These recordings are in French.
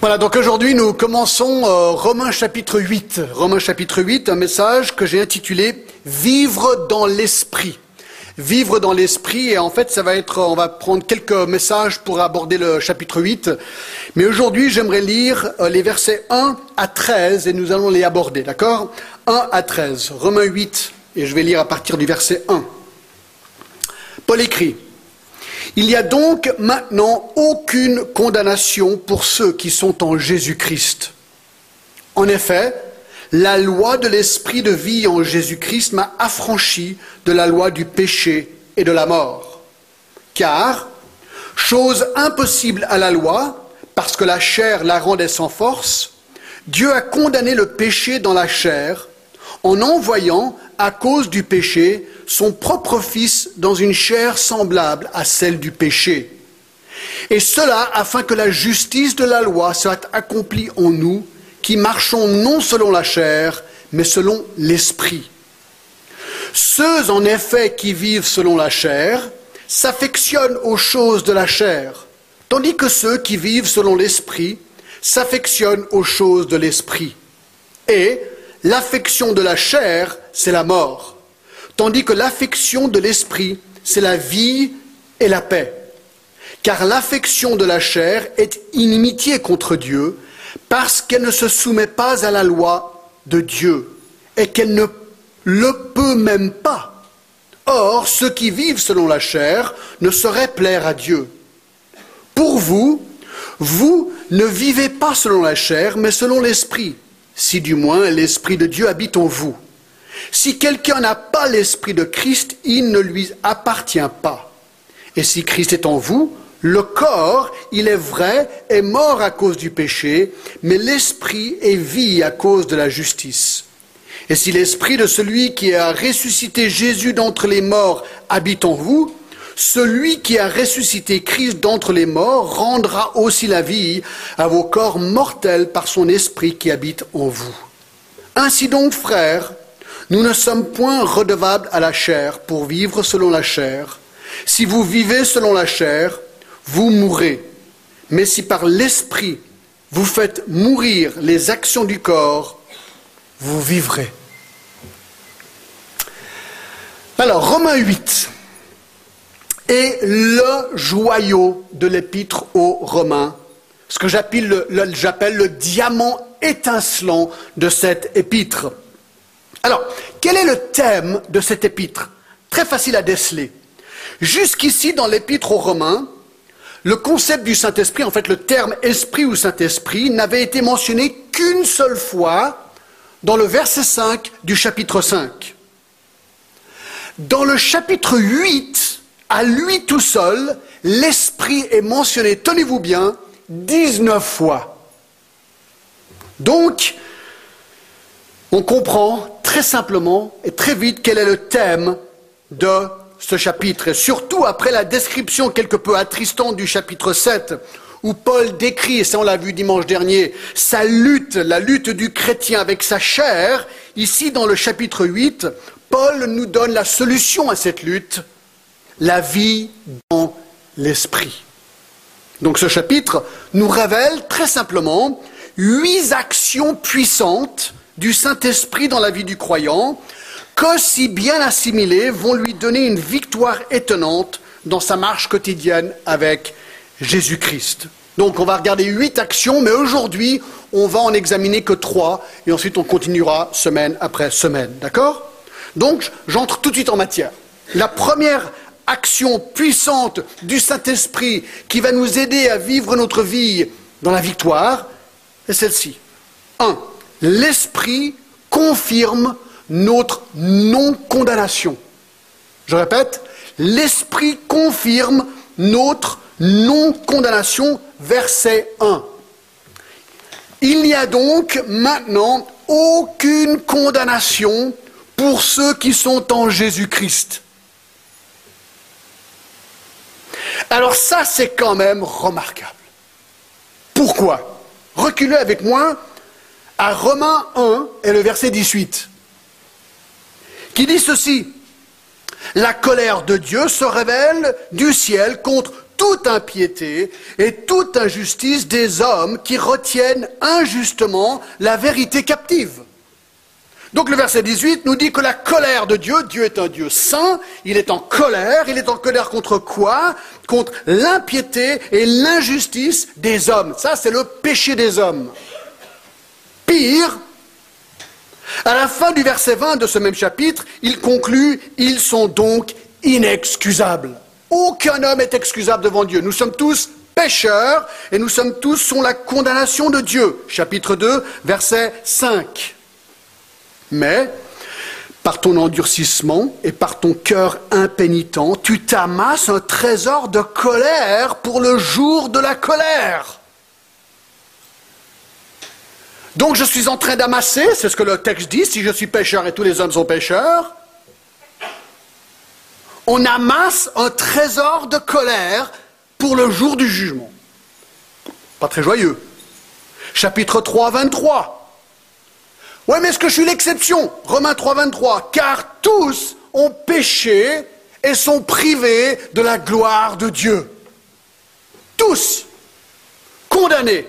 Voilà, donc aujourd'hui nous commençons euh, Romains chapitre 8. Romains chapitre 8, un message que j'ai intitulé Vivre dans l'esprit. Vivre dans l'esprit, et en fait ça va être, on va prendre quelques messages pour aborder le chapitre 8. Mais aujourd'hui j'aimerais lire euh, les versets 1 à 13 et nous allons les aborder, d'accord? 1 à 13. Romains 8, et je vais lire à partir du verset 1. Paul écrit, il n'y a donc maintenant aucune condamnation pour ceux qui sont en Jésus-Christ. En effet, la loi de l'esprit de vie en Jésus-Christ m'a affranchi de la loi du péché et de la mort. Car, chose impossible à la loi, parce que la chair la rendait sans force, Dieu a condamné le péché dans la chair en envoyant, à cause du péché, son propre Fils dans une chair semblable à celle du péché. Et cela afin que la justice de la loi soit accomplie en nous, qui marchons non selon la chair, mais selon l'esprit. Ceux, en effet, qui vivent selon la chair, s'affectionnent aux choses de la chair, tandis que ceux qui vivent selon l'esprit s'affectionnent aux choses de l'esprit. Et l'affection de la chair, c'est la mort, tandis que l'affection de l'esprit, c'est la vie et la paix. Car l'affection de la chair est inimitié contre Dieu, parce qu'elle ne se soumet pas à la loi de Dieu, et qu'elle ne le peut même pas. Or, ceux qui vivent selon la chair ne sauraient plaire à Dieu. Pour vous, vous ne vivez pas selon la chair, mais selon l'esprit, si du moins l'esprit de Dieu habite en vous. Si quelqu'un n'a pas l'Esprit de Christ, il ne lui appartient pas. Et si Christ est en vous, le corps, il est vrai, est mort à cause du péché, mais l'Esprit est vie à cause de la justice. Et si l'Esprit de celui qui a ressuscité Jésus d'entre les morts habite en vous, celui qui a ressuscité Christ d'entre les morts rendra aussi la vie à vos corps mortels par son Esprit qui habite en vous. Ainsi donc, frères, nous ne sommes point redevables à la chair pour vivre selon la chair. Si vous vivez selon la chair, vous mourrez. Mais si par l'Esprit vous faites mourir les actions du corps, vous vivrez. Alors, Romains 8 est le joyau de l'épître aux Romains, ce que j'appelle le, le diamant étincelant de cette épître. Alors, quel est le thème de cet épître? Très facile à déceler. Jusqu'ici, dans l'épître aux Romains, le concept du Saint-Esprit, en fait le terme esprit ou Saint-Esprit, n'avait été mentionné qu'une seule fois dans le verset 5 du chapitre 5. Dans le chapitre 8, à lui tout seul, l'Esprit est mentionné, tenez-vous bien, 19 fois. Donc, on comprend très simplement et très vite quel est le thème de ce chapitre, et surtout après la description quelque peu attristante du chapitre 7, où Paul décrit, et ça on l'a vu dimanche dernier, sa lutte, la lutte du chrétien avec sa chair, ici dans le chapitre 8, Paul nous donne la solution à cette lutte, la vie dans l'esprit. Donc ce chapitre nous révèle très simplement huit actions puissantes du Saint-Esprit dans la vie du croyant, que si bien assimilées vont lui donner une victoire étonnante dans sa marche quotidienne avec Jésus-Christ. Donc on va regarder huit actions, mais aujourd'hui on va en examiner que trois, et ensuite on continuera semaine après semaine. D'accord? Donc j'entre tout de suite en matière. La première action puissante du Saint-Esprit qui va nous aider à vivre notre vie dans la victoire est celle-ci. Un, l'Esprit confirme notre non-condamnation. Je répète, l'Esprit confirme notre non-condamnation, verset 1. Il n'y a donc maintenant aucune condamnation pour ceux qui sont en Jésus-Christ. Alors ça, c'est quand même remarquable. Pourquoi? Reculez avec moi à Romains 1 et le verset 18, qui dit ceci. La colère de Dieu se révèle du ciel contre toute impiété et toute injustice des hommes qui retiennent injustement la vérité captive. Donc le verset 18 nous dit que la colère de Dieu, Dieu est un Dieu saint, il est en colère, il est en colère contre quoi? Contre l'impiété et l'injustice des hommes. Ça, c'est le péché des hommes. Pire, à la fin du verset 20 de ce même chapitre, il conclut, ils sont donc inexcusables. Aucun homme est excusable devant Dieu. Nous sommes tous pécheurs et nous sommes tous sous la condamnation de Dieu. Chapitre 2, verset 5. Mais, par ton endurcissement et par ton cœur impénitent, tu t'amasses un trésor de colère pour le jour de la colère. Donc je suis en train d'amasser, c'est ce que le texte dit, si je suis pécheur et tous les hommes sont pécheurs, on amasse un trésor de colère pour le jour du jugement. Pas très joyeux. Chapitre 3, 23. Ouais, mais est-ce que je suis l'exception? Romains 3, 23. Car tous ont péché et sont privés de la gloire de Dieu. Tous condamnés.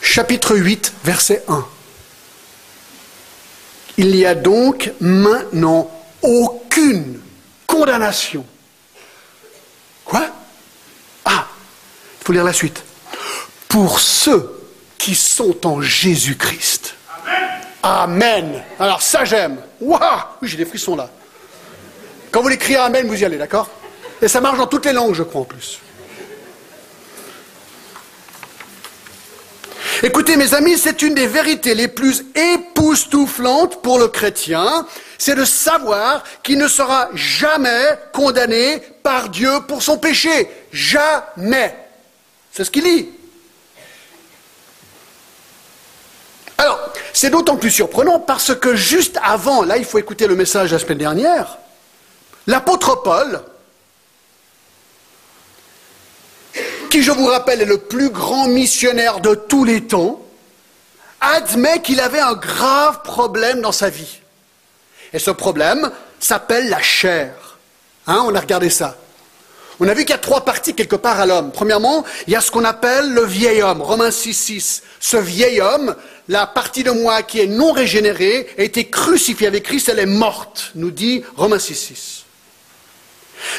Chapitre 8, verset 1. Il n'y a donc maintenant aucune condamnation. Quoi? Ah, il faut lire la suite pour ceux qui sont en Jésus-Christ. Amen. Alors ça j'aime. Waouh Oui, j'ai des frissons là. Quand vous l'écrivez Amen, vous y allez, d'accord? Et ça marche dans toutes les langues, je crois en plus. Écoutez mes amis, c'est une des vérités les plus époustouflantes pour le chrétien, c'est de savoir qu'il ne sera jamais condamné par Dieu pour son péché. Jamais. C'est ce qu'il dit. Alors, c'est d'autant plus surprenant parce que juste avant, là il faut écouter le message la semaine dernière, l'apôtre Paul, qui je vous rappelle est le plus grand missionnaire de tous les temps, admet qu'il avait un grave problème dans sa vie. Et ce problème s'appelle la chair. Hein, on a regardé ça. On a vu qu'il y a trois parties quelque part à l'homme. Premièrement, il y a ce qu'on appelle le vieil homme, Romains 6, 6. Ce vieil homme, la partie de moi qui est non régénérée, a été crucifiée avec Christ, elle est morte, nous dit Romains 6, 6.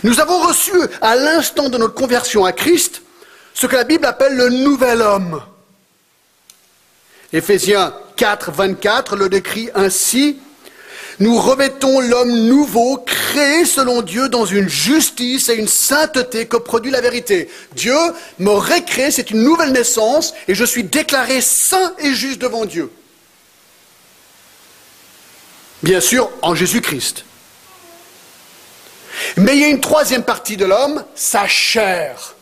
Nous avons reçu à l'instant de notre conversion à Christ ce que la Bible appelle le nouvel homme. Éphésiens 4, 24 le décrit ainsi nous revêtons l'homme nouveau, créé selon Dieu dans une justice et une sainteté que produit la vérité. Dieu me récrée, c'est une nouvelle naissance, et je suis déclaré saint et juste devant Dieu. Bien sûr, en Jésus-Christ. Mais il y a une troisième partie de l'homme, sa chair.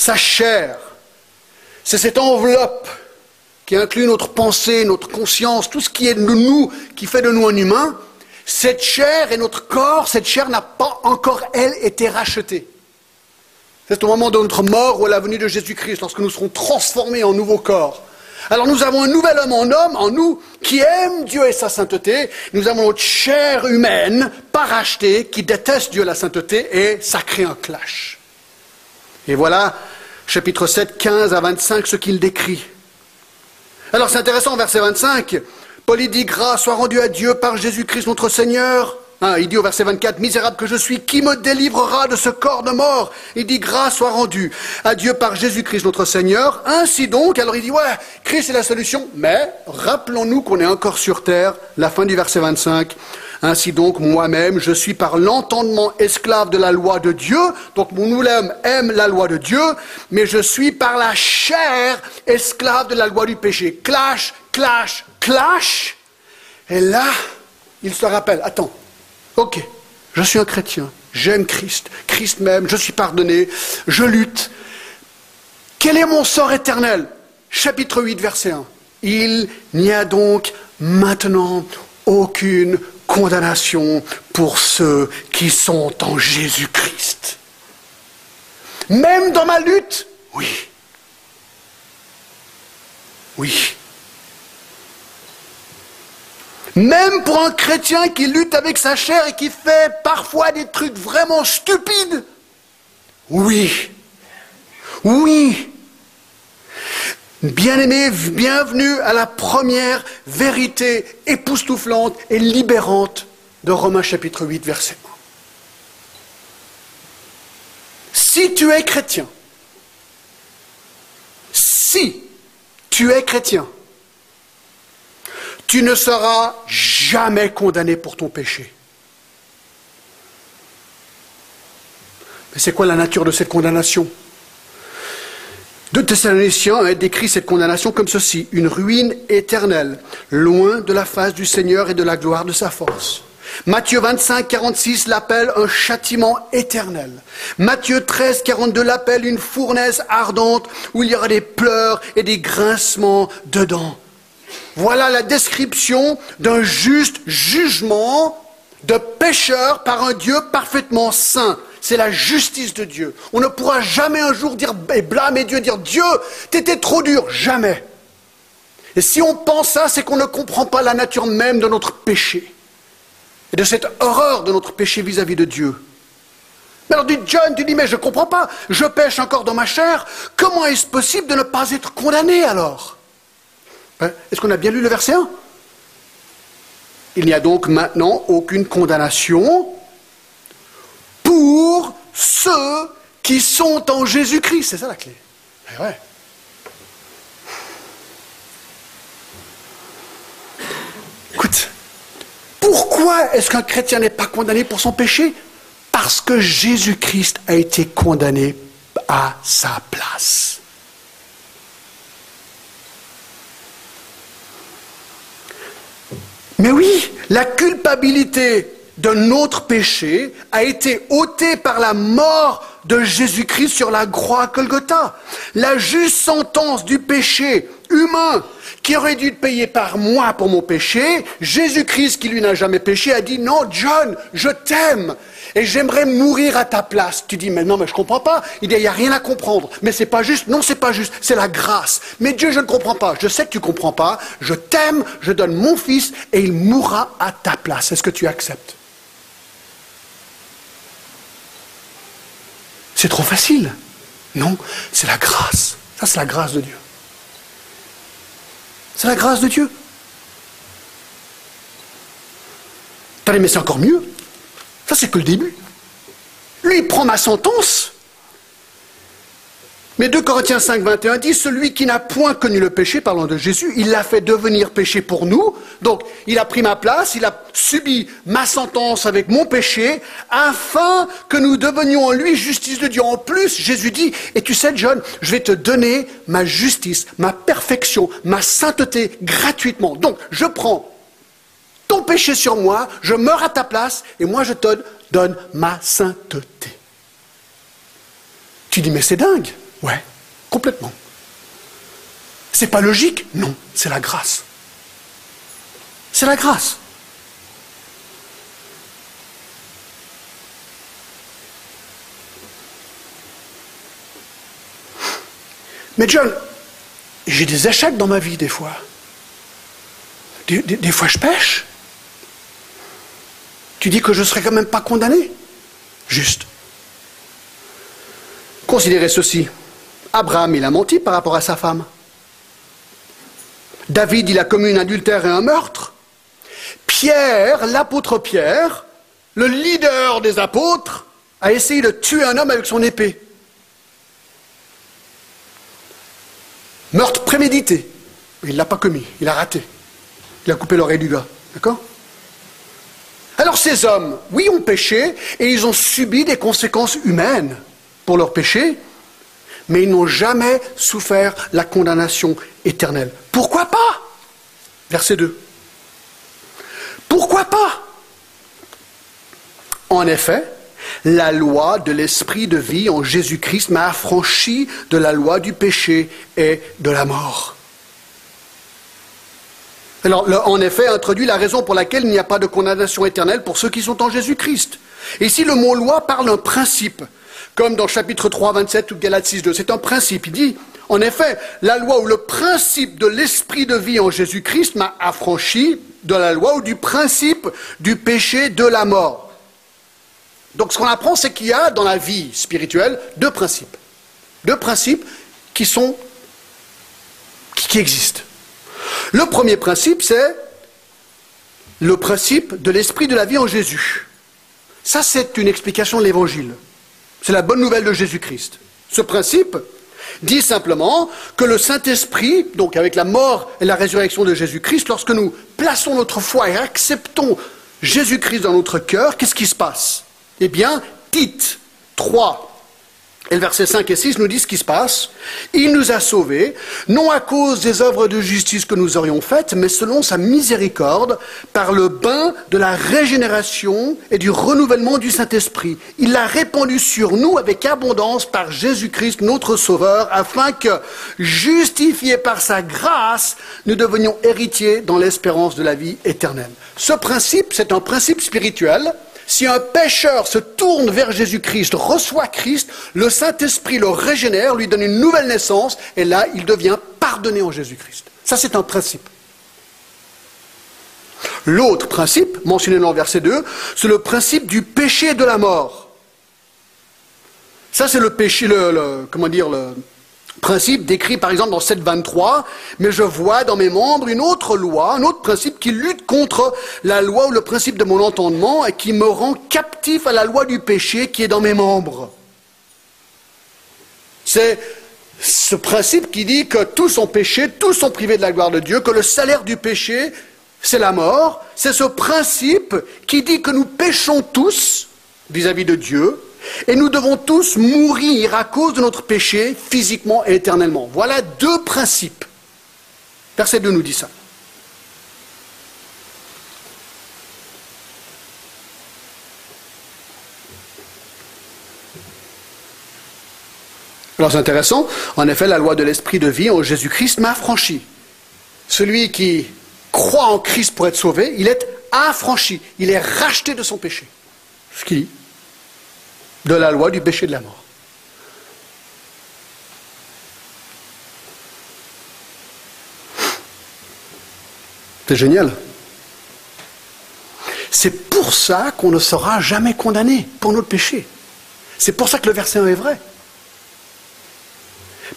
Sa chair. C'est cette enveloppe qui inclut notre pensée, notre conscience, tout ce qui est de nous, qui fait de nous un humain, cette chair et notre corps, cette chair n'a pas encore, elle, été rachetée. C'est au moment de notre mort ou à la venue de Jésus-Christ, lorsque nous serons transformés en nouveau corps. Alors nous avons un nouvel homme en homme, en nous, qui aime Dieu et sa sainteté. Nous avons notre chair humaine, pas rachetée, qui déteste Dieu et la sainteté, et ça crée un clash. Et voilà, chapitre 7, 15 à 25, ce qu'il décrit. Alors c'est intéressant, verset 25, Paul dit grâce soit rendue à Dieu par Jésus-Christ notre Seigneur. Hein, il dit au verset 24, misérable que je suis, qui me délivrera de ce corps de mort? Il dit grâce soit rendue à Dieu par Jésus-Christ notre Seigneur. Ainsi donc, alors il dit ouais, Christ est la solution, mais rappelons-nous qu'on est encore sur terre, la fin du verset 25. Ainsi donc, moi-même, je suis par l'entendement esclave de la loi de Dieu. Donc, mon oulem aime la loi de Dieu, mais je suis par la chair esclave de la loi du péché. Clash, clash, clash. Et là, il se rappelle, attends, ok, je suis un chrétien, j'aime Christ, Christ m'aime, je suis pardonné, je lutte. Quel est mon sort éternel? Chapitre 8, verset 1. Il n'y a donc maintenant aucune condamnation pour ceux qui sont en Jésus-Christ. Même dans ma lutte, oui. Oui. Même pour un chrétien qui lutte avec sa chair et qui fait parfois des trucs vraiment stupides. Oui. Oui. Bien-aimé, bienvenue à la première vérité époustouflante et libérante de Romains chapitre 8, verset 1. Si tu es chrétien, si tu es chrétien, tu ne seras jamais condamné pour ton péché. Mais c'est quoi la nature de cette condamnation? De Thessaloniciens décrit cette condamnation comme ceci, une ruine éternelle, loin de la face du Seigneur et de la gloire de sa force. Matthieu 25, 46 l'appelle un châtiment éternel. Matthieu 13, 42 l'appelle une fournaise ardente où il y aura des pleurs et des grincements dedans. Voilà la description d'un juste jugement de pécheur par un Dieu parfaitement saint. C'est la justice de Dieu. On ne pourra jamais un jour dire et blâmer Dieu, dire Dieu, t'étais trop dur. Jamais. Et si on pense ça, c'est qu'on ne comprend pas la nature même de notre péché et de cette horreur de notre péché vis-à-vis de Dieu. Mais alors, du John, tu dis, mais je ne comprends pas, je pêche encore dans ma chair, comment est-ce possible de ne pas être condamné alors? Hein? Est-ce qu'on a bien lu le verset 1 Il n'y a donc maintenant aucune condamnation pour ceux qui sont en Jésus-Christ. C'est ça la clé. Eh ouais. Écoute, pourquoi est-ce qu'un chrétien n'est pas condamné pour son péché? Parce que Jésus-Christ a été condamné à sa place. Mais oui, la culpabilité de notre péché a été ôtée par la mort de Jésus-Christ sur la croix à Golgotha. La juste sentence du péché humain qui aurait dû payer par moi pour mon péché, Jésus-Christ, qui lui n'a jamais péché, a dit non, John, je t'aime et j'aimerais mourir à ta place. Tu dis mais non, mais je comprends pas. Il n'y a rien à comprendre. Mais c'est pas juste. Non, c'est pas juste. C'est la grâce. Mais Dieu, je ne comprends pas. Je sais que tu comprends pas. Je t'aime. Je donne mon fils et il mourra à ta place. Est-ce que tu acceptes? C'est trop facile. Non, c'est la grâce. Ça, c'est la grâce de Dieu. C'est la grâce de Dieu. mais c'est encore mieux? Ça, c'est que le début. Lui, il prend ma sentence mais 2 Corinthiens 5, 21 dit, celui qui n'a point connu le péché, parlant de Jésus, il l'a fait devenir péché pour nous. Donc, il a pris ma place, il a subi ma sentence avec mon péché, afin que nous devenions en lui justice de Dieu. En plus, Jésus dit, et tu sais, John, je vais te donner ma justice, ma perfection, ma sainteté gratuitement. Donc, je prends ton péché sur moi, je meurs à ta place, et moi je te donne ma sainteté. Tu dis, mais c'est dingue. Ouais, complètement. C'est pas logique Non, c'est la grâce. C'est la grâce. Mais John, j'ai des échecs dans ma vie des fois. Des, fois je pêche. Tu dis que je ne serai quand même pas condamné Juste. Considérez ceci. Abraham, il a menti par rapport à sa femme. David, il a commis un adultère et un meurtre. Pierre, l'apôtre Pierre, le leader des apôtres, a essayé de tuer un homme avec son épée. Meurtre prémédité. Il ne l'a pas commis, il a raté. Il a coupé l'oreille du gars. D'accord? Alors ces hommes, oui, ont péché et ils ont subi des conséquences humaines pour leur péché, mais ils n'ont jamais souffert la condamnation éternelle. Pourquoi pas? Verset 2. Pourquoi pas? En effet, la loi de l'esprit de vie en Jésus-Christ m'a affranchi de la loi du péché et de la mort. Alors, en effet, introduit la raison pour laquelle il n'y a pas de condamnation éternelle pour ceux qui sont en Jésus-Christ. Et si le mot loi parle d'un principe, comme dans chapitre 3, 27 ou Galates 6, 2. C'est un principe. Il dit, En effet, la loi ou le principe de l'esprit de vie en Jésus-Christ m'a affranchi de la loi ou du principe du péché de la mort. Donc ce qu'on apprend, c'est qu'il y a dans la vie spirituelle deux principes. Deux principes qui sont qui existent. Le premier principe, c'est le principe de l'esprit de la vie en Jésus. Ça, c'est une explication de l'évangile. C'est la bonne nouvelle de Jésus-Christ. Ce principe dit simplement que le Saint-Esprit, donc avec la mort et la résurrection de Jésus-Christ, lorsque nous plaçons notre foi et acceptons Jésus-Christ dans notre cœur, qu'est-ce qui se passe? Eh bien, Tite 3, et le verset 5 et 6 nous disent ce qui se passe. Il nous a sauvés, non à cause des œuvres de justice que nous aurions faites, mais selon sa miséricorde, par le bain de la régénération et du renouvellement du Saint-Esprit. Il l'a répandu sur nous avec abondance par Jésus-Christ, notre Sauveur, afin que, justifiés par sa grâce, nous devenions héritiers dans l'espérance de la vie éternelle. Ce principe, c'est un principe spirituel si un pécheur se tourne vers Jésus-Christ, reçoit Christ, le Saint-Esprit le régénère, lui donne une nouvelle naissance, et là, il devient pardonné en Jésus-Christ. Ça, c'est un principe. L'autre principe, mentionné dans le verset 2, c'est le principe du péché de la mort. Ça, c'est le péché, le, comment dire, le, Principe décrit par exemple dans 7.23, mais je vois dans mes membres une autre loi, un autre principe qui lutte contre la loi ou le principe de mon entendement et qui me rend captif à la loi du péché qui est dans mes membres. C'est ce principe qui dit que tous sont péchés, tous sont privés de la gloire de Dieu, que le salaire du péché, c'est la mort. C'est ce principe qui dit que nous péchons tous vis à -vis de Dieu, et nous devons tous mourir à cause de notre péché, physiquement et éternellement. Voilà deux principes. Verset 2 nous dit ça. Alors c'est intéressant, en effet, la loi de l'esprit de vie en Jésus-Christ m'a affranchi. Celui qui croit en Christ pour être sauvé, il est affranchi, il est racheté de son péché. Ce qui de la loi du péché de la mort. C'est génial. C'est pour ça qu'on ne sera jamais condamné pour notre péché. C'est pour ça que le verset 1 est vrai.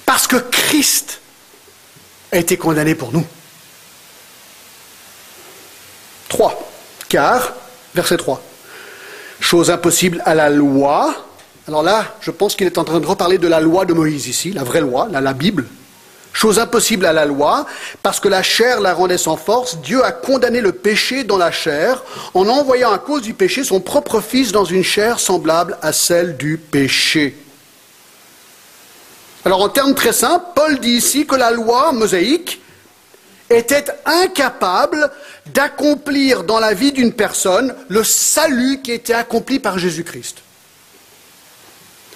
Parce que Christ a été condamné pour nous. 3. Car, verset 3, chose impossible à la loi. Alors là, je pense qu'il est en train de reparler de la loi de Moïse ici, la vraie loi, la, Bible. Chose impossible à la loi, parce que la chair la rendait sans force, Dieu a condamné le péché dans la chair, en envoyant à cause du péché son propre Fils dans une chair semblable à celle du péché. Alors en termes très simples, Paul dit ici que la loi mosaïque était incapable d'accomplir dans la vie d'une personne le salut qui était accompli par Jésus-Christ.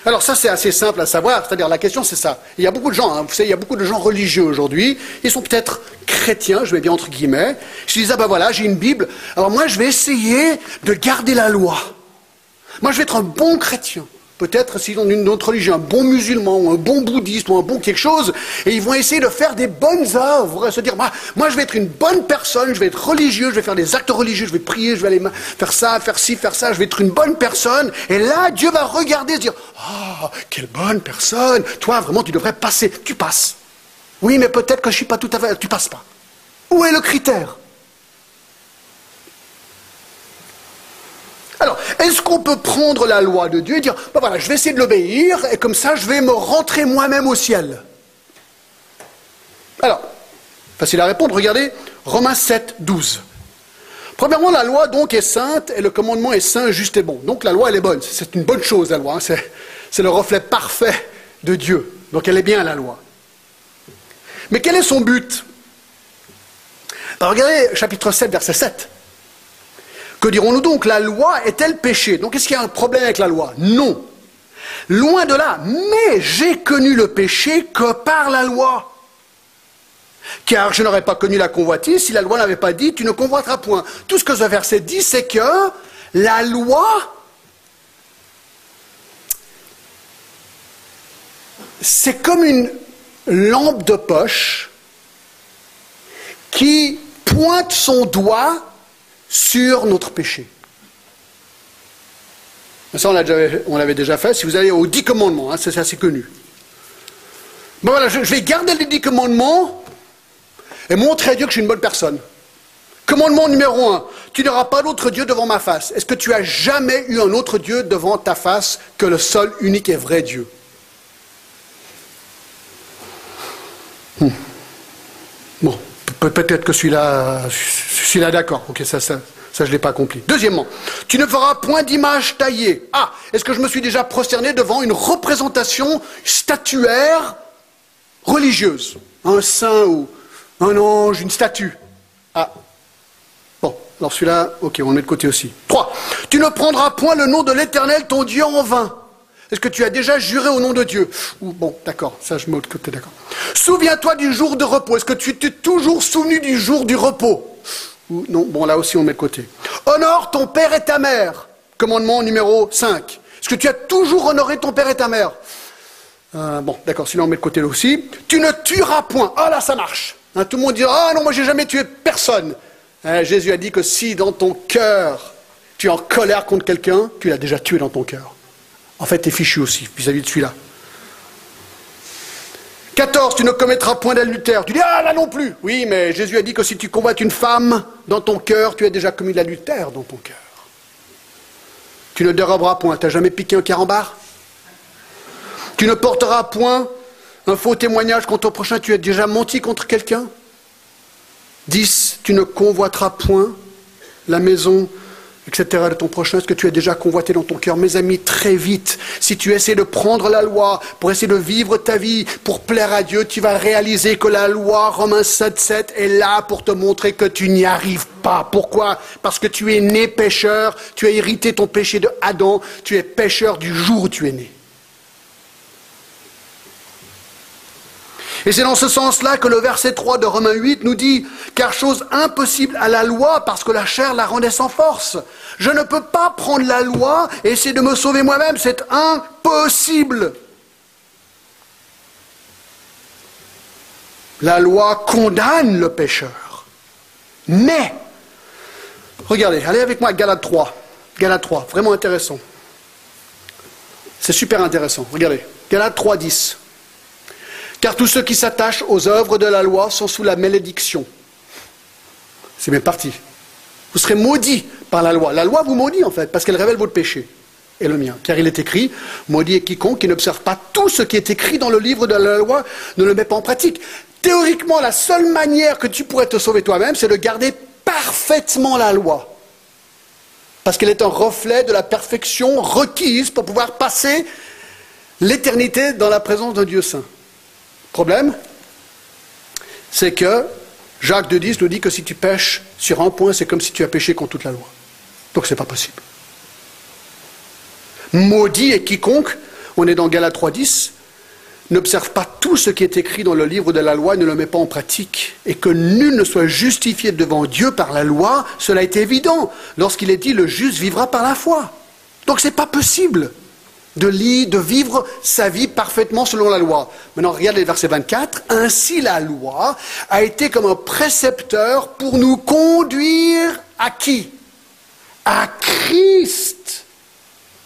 Alors ça c'est assez simple à savoir, c'est-à-dire la question c'est ça. Il y a beaucoup de gens, hein, vous savez, il y a beaucoup de gens religieux aujourd'hui, ils sont peut-être chrétiens, je vais bien entre guillemets. Je dis ah ben voilà, j'ai une Bible, alors moi je vais essayer de garder la loi. Moi je vais être un bon chrétien. Peut-être s'ils ont une autre religion, un bon musulman, ou un bon bouddhiste, ou un bon quelque chose, et ils vont essayer de faire des bonnes œuvres, se dire, moi, je vais être une bonne personne, je vais être religieux, je vais faire des actes religieux, je vais prier, je vais aller faire ça, faire ci, faire ça, je vais être une bonne personne, et là Dieu va regarder et se dire, ah, quelle bonne personne, toi vraiment tu devrais passer, tu passes. Oui, mais peut-être que je ne suis pas tout à fait, tu passes pas. Où est le critère? Alors, est-ce qu'on peut prendre la loi de Dieu et dire, ben voilà, je vais essayer de l'obéir, et comme ça, je vais me rentrer moi-même au ciel? Alors, facile à répondre, regardez, Romains 7, 12. Premièrement, la loi donc est sainte et le commandement est saint, juste et bon. Donc la loi, elle est bonne. C'est une bonne chose, la loi. Hein. C'est le reflet parfait de Dieu. Donc elle est bien, la loi. Mais quel est son but? Regardez chapitre 7, verset 7. Que dirons-nous donc? La loi est-elle péché? Donc est-ce qu'il y a un problème avec la loi? Non. Loin de là. Mais j'ai connu le péché que par la loi. Car je n'aurais pas connu la convoitise si la loi n'avait pas dit tu ne convoiteras point. Tout ce que ce verset dit, c'est que la loi, c'est comme une, lampe de poche qui pointe son doigt sur notre péché. Ça, on l'avait déjà fait. Si vous allez aux dix commandements, hein, c'est assez connu. Bon voilà, je, vais garder les dix commandements et montrer à Dieu que je suis une bonne personne. Commandement numéro un, tu n'auras pas d'autre Dieu devant ma face. Est-ce que tu as jamais eu un autre Dieu devant ta face que le seul, unique et vrai Dieu? Hmm. Bon, peut-être que celui-là, celui-là d'accord. Ok, ça, ça, ça, je l'ai pas accompli. Deuxièmement, tu ne feras point d'image taillée. Ah, est-ce que je me suis déjà prosterné devant une représentation statuaire religieuse? Un saint ou un ange, une statue? Ah, bon, alors celui-là, ok, on met de côté aussi. Trois, tu ne prendras point le nom de l'Éternel, ton Dieu, en vain. Est-ce que tu as déjà juré au nom de Dieu bon, d'accord, ça je mets de côté, d'accord. Souviens-toi du jour de repos. Est-ce que tu t'es toujours souvenu du jour du repos non, bon, là aussi on met de côté. Honore ton père et ta mère. Commandement numéro 5. Est-ce que tu as toujours honoré ton père et ta mère euh, Bon, d'accord, sinon on met de côté là aussi. Tu ne tueras point. Ah là, ça marche. Hein, tout le monde dit Ah non, moi j'ai jamais tué personne. Hein, Jésus a dit que si dans ton cœur tu es en colère contre quelqu'un, tu l'as déjà tué dans ton cœur. En fait, tu fichu aussi vis-à-vis -vis de celui-là. 14, tu ne commettras point d'adultère. Tu dis, ah là non plus. Oui, mais Jésus a dit que si tu combattes une femme dans ton cœur, tu as déjà commis l'adultère dans ton cœur. Tu ne déroberas point. Tu n'as jamais piqué un carambar? Tu ne porteras point un faux témoignage contre ton prochain. Tu as déjà menti contre quelqu'un? 10. Tu ne convoiteras point la maison etc., de ton prochain, est-ce que tu as déjà convoité dans ton cœur Mes amis, très vite, si tu essaies de prendre la loi pour essayer de vivre ta vie, pour plaire à Dieu, tu vas réaliser que la loi Romains 7, 7 est là pour te montrer que tu n'y arrives pas. Pourquoi? Parce que tu es né pécheur, tu as hérité ton péché de Adam, tu es pécheur du jour où tu es né. Et c'est dans ce sens-là que le verset 3 de Romains 8 nous dit, car chose impossible à la loi parce que la chair la rendait sans force. Je ne peux pas prendre la loi et essayer de me sauver moi-même, c'est impossible. La loi condamne le pécheur. Mais, regardez, allez avec moi à Galate 3. Galate 3, vraiment intéressant. C'est super intéressant. Regardez, Galate 3, 10. Car tous ceux qui s'attachent aux œuvres de la loi sont sous la malédiction. C'est bien parti. Vous serez maudits par la loi. La loi vous maudit en fait, parce qu'elle révèle votre péché et le mien. Car il est écrit, maudit est quiconque qui n'observe pas tout ce qui est écrit dans le livre de la loi, ne le met pas en pratique. Théoriquement, la seule manière que tu pourrais te sauver toi-même, c'est de garder parfaitement la loi. Parce qu'elle est un reflet de la perfection requise pour pouvoir passer l'éternité dans la présence d'un Dieu saint problème, c'est que Jacques de 10 nous dit que si tu pêches sur un point, c'est comme si tu as péché contre toute la loi. Donc ce n'est pas possible. Maudit est quiconque, on est dans Galates 3.10, n'observe pas tout ce qui est écrit dans le livre de la loi et ne le met pas en pratique, et que nul ne soit justifié devant Dieu par la loi, cela est évident, lorsqu'il est dit le juste vivra par la foi. Donc ce n'est pas possible de, de vivre sa vie parfaitement selon la loi. Maintenant, regardez le verset 24. Ainsi, la loi a été comme un précepteur pour nous conduire à qui? À Christ.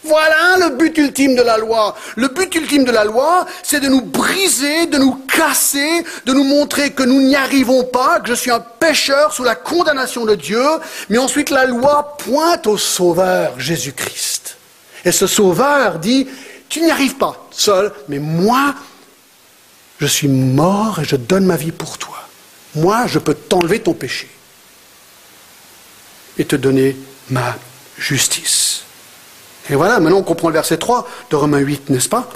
Voilà le but ultime de la loi. Le but ultime de la loi, c'est de nous briser, de nous casser, de nous montrer que nous n'y arrivons pas, que je suis un pécheur sous la condamnation de Dieu. Mais ensuite, la loi pointe au Sauveur, Jésus-Christ. Et ce sauveur dit, tu n'y arrives pas seul, mais moi, je suis mort et je donne ma vie pour toi. Moi, je peux t'enlever ton péché et te donner ma justice. Et voilà, maintenant on comprend le verset 3 de Romains 8, n'est-ce pas?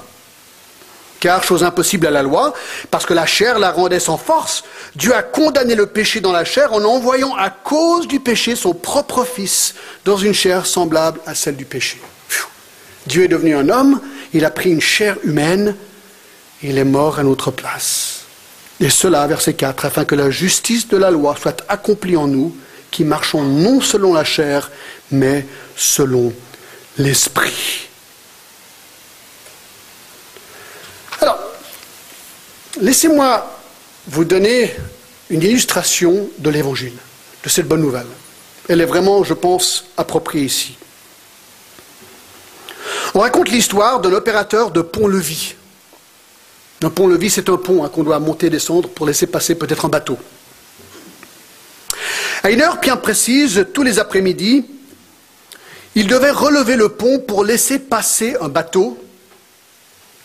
Car, chose impossible à la loi, parce que la chair la rendait sans force, Dieu a condamné le péché dans la chair en envoyant à cause du péché son propre Fils dans une chair semblable à celle du péché. Dieu est devenu un homme, il a pris une chair humaine, il est mort à notre place. Et cela, verset 4, afin que la justice de la loi soit accomplie en nous, qui marchons non selon la chair, mais selon l'esprit. Alors, Laissez-moi vous donner une illustration de l'évangile, de cette bonne nouvelle. Elle est vraiment, je pense, appropriée ici. On raconte l'histoire de l'opérateur de pont-levis. Un pont-levis, c'est un pont hein, qu'on doit monter et descendre pour laisser passer peut-être un bateau. À une heure bien précise, tous les après-midi, il devait relever le pont pour laisser passer un bateau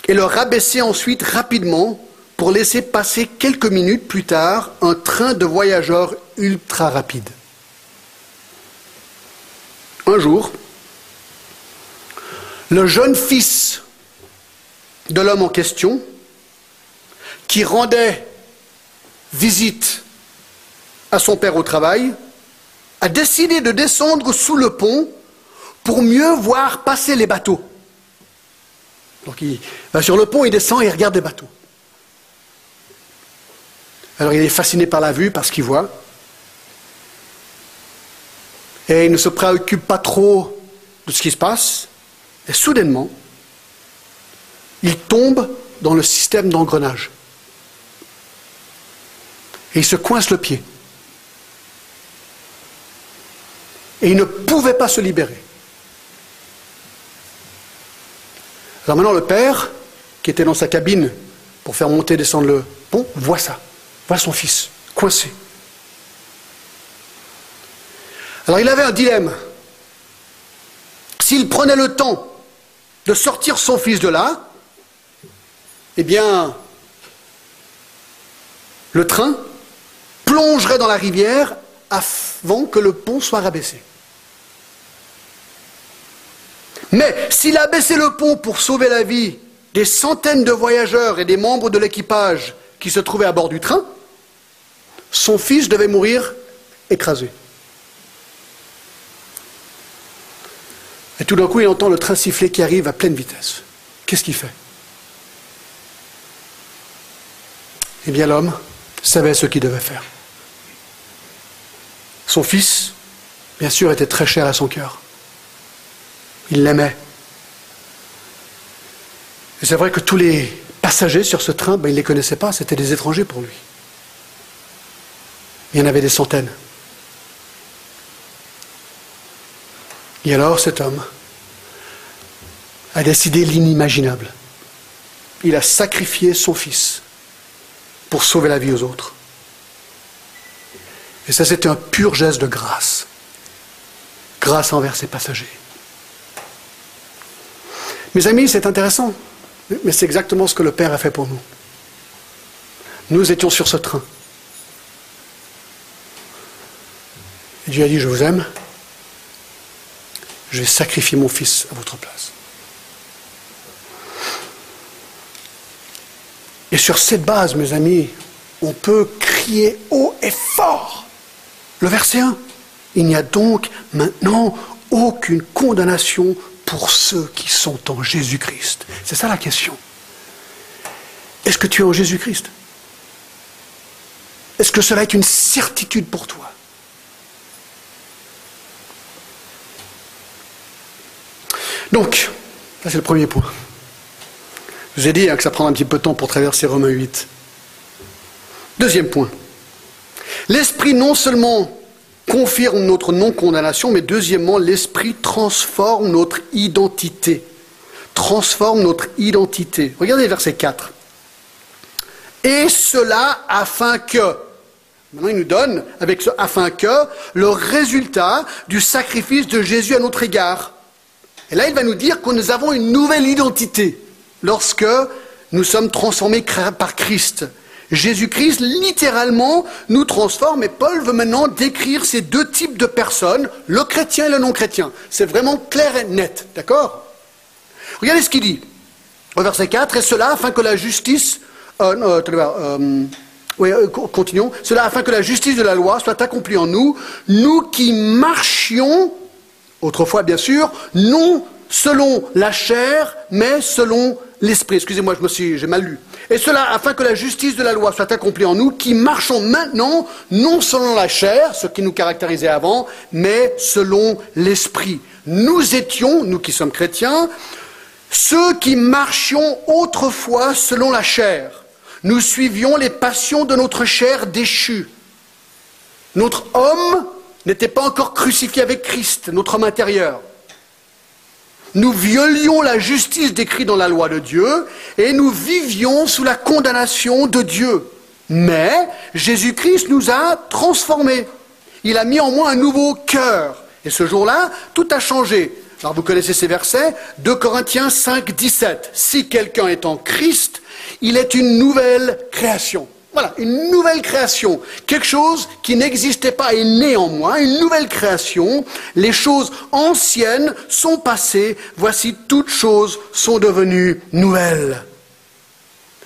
et le rabaisser ensuite rapidement pour laisser passer quelques minutes plus tard un train de voyageurs ultra rapide. Un jour, le jeune fils de l'homme en question, qui rendait visite à son père au travail, a décidé de descendre sous le pont pour mieux voir passer les bateaux. Donc sur le pont, il descend et regarde les bateaux. Alors il est fasciné par la vue, parce qu'il voit. Et il ne se préoccupe pas trop de ce qui se passe. Et soudainement, il tombe dans le système d'engrenage. Et il se coince le pied. Et il ne pouvait pas se libérer. Alors maintenant, le père, qui était dans sa cabine pour faire monter et descendre le pont, voit ça. Voit son fils, coincé. Alors il avait un dilemme. S'il prenait le temps de sortir son fils de là, eh bien, le train plongerait dans la rivière avant que le pont soit rabaissé. Mais s'il a baissé le pont pour sauver la vie des centaines de voyageurs et des membres de l'équipage qui se trouvaient à bord du train, son fils devait mourir écrasé. Et tout d'un coup, il entend le train siffler qui arrive à pleine vitesse. Qu'est-ce qu'il fait? Eh bien, l'homme savait ce qu'il devait faire. Son fils, bien sûr, était très cher à son cœur. Il l'aimait. Et c'est vrai que tous les passagers sur ce train, ben, il ne les connaissait pas, c'était des étrangers pour lui. Il y en avait des centaines. Et alors cet homme a décidé l'inimaginable. Il a sacrifié son fils pour sauver la vie aux autres. Et ça, c'était un pur geste de grâce. Grâce envers ses passagers. Mes amis, c'est intéressant, mais c'est exactement ce que le Père a fait pour nous. Nous étions sur ce train. Et Dieu a dit, je vous aime, je vais sacrifier mon fils à votre place. Et sur cette base, mes amis, on peut crier haut et fort. Le verset 1. Il n'y a donc maintenant aucune condamnation pour ceux qui sont en Jésus-Christ. C'est ça la question. Est-ce que tu es en Jésus-Christ? Est-ce que cela est une certitude pour toi? Donc, ça c'est le premier point. Je vous ai dit hein, que ça prend un petit peu de temps pour traverser Romains 8. Deuxième point. L'Esprit non seulement confirme notre non-condamnation, mais deuxièmement, l'Esprit transforme notre identité. Transforme notre identité. Regardez verset 4. Et cela afin que, maintenant il nous donne, avec ce afin que, le résultat du sacrifice de Jésus à notre égard. Et là, il va nous dire que nous avons une nouvelle identité lorsque nous sommes transformés par Christ. Jésus-Christ littéralement nous transforme et Paul veut maintenant décrire ces deux types de personnes, le chrétien et le non-chrétien. C'est vraiment clair et net, d'accord? Regardez ce qu'il dit au verset 4, et cela afin que la justice... Euh, euh, oui, euh, continuons. Cela afin que la justice de la loi soit accomplie en nous, nous qui marchions, autrefois bien sûr, non selon la chair, mais selon l'esprit. Excusez-moi, je me suis, j'ai mal lu. Et cela afin que la justice de la loi soit accomplie en nous, qui marchons maintenant, non selon la chair, ce qui nous caractérisait avant, mais selon l'esprit. Nous étions, nous qui sommes chrétiens, ceux qui marchions autrefois selon la chair. nous suivions les passions de notre chair déchue. Notre homme n'était pas encore crucifié avec Christ, notre homme intérieur. Nous violions la justice décrite dans la loi de Dieu et nous vivions sous la condamnation de Dieu. Mais Jésus-Christ nous a transformés. Il a mis en moi un nouveau cœur. Et ce jour-là, tout a changé. Alors vous connaissez ces versets? 2 Corinthiens 5, 17. Si quelqu'un est en Christ, il est une nouvelle création. Voilà, une nouvelle création. Quelque chose qui n'existait pas est né en moi, une nouvelle création. Les choses anciennes sont passées, voici toutes choses sont devenues nouvelles.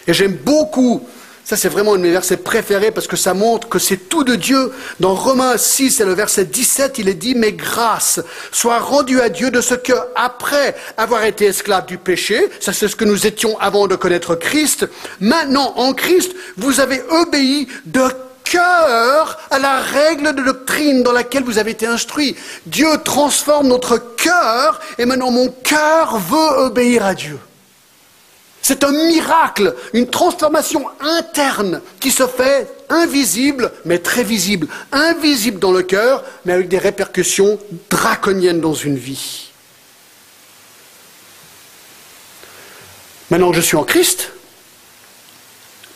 Et j'aime beaucoup ça, c'est vraiment un de mes versets préférés parce que ça montre que c'est tout de Dieu. Dans Romains 6 et le verset 17, il est dit, mais grâce soit rendue à Dieu de ce que, après avoir été esclave du péché, ça c'est ce que nous étions avant de connaître Christ, maintenant en Christ, vous avez obéi de cœur à la règle de doctrine dans laquelle vous avez été instruit. Dieu transforme notre cœur et maintenant mon cœur veut obéir à Dieu. C'est un miracle, une transformation interne qui se fait invisible, mais très visible. Invisible dans le cœur, mais avec des répercussions draconiennes dans une vie. Maintenant que je suis en Christ,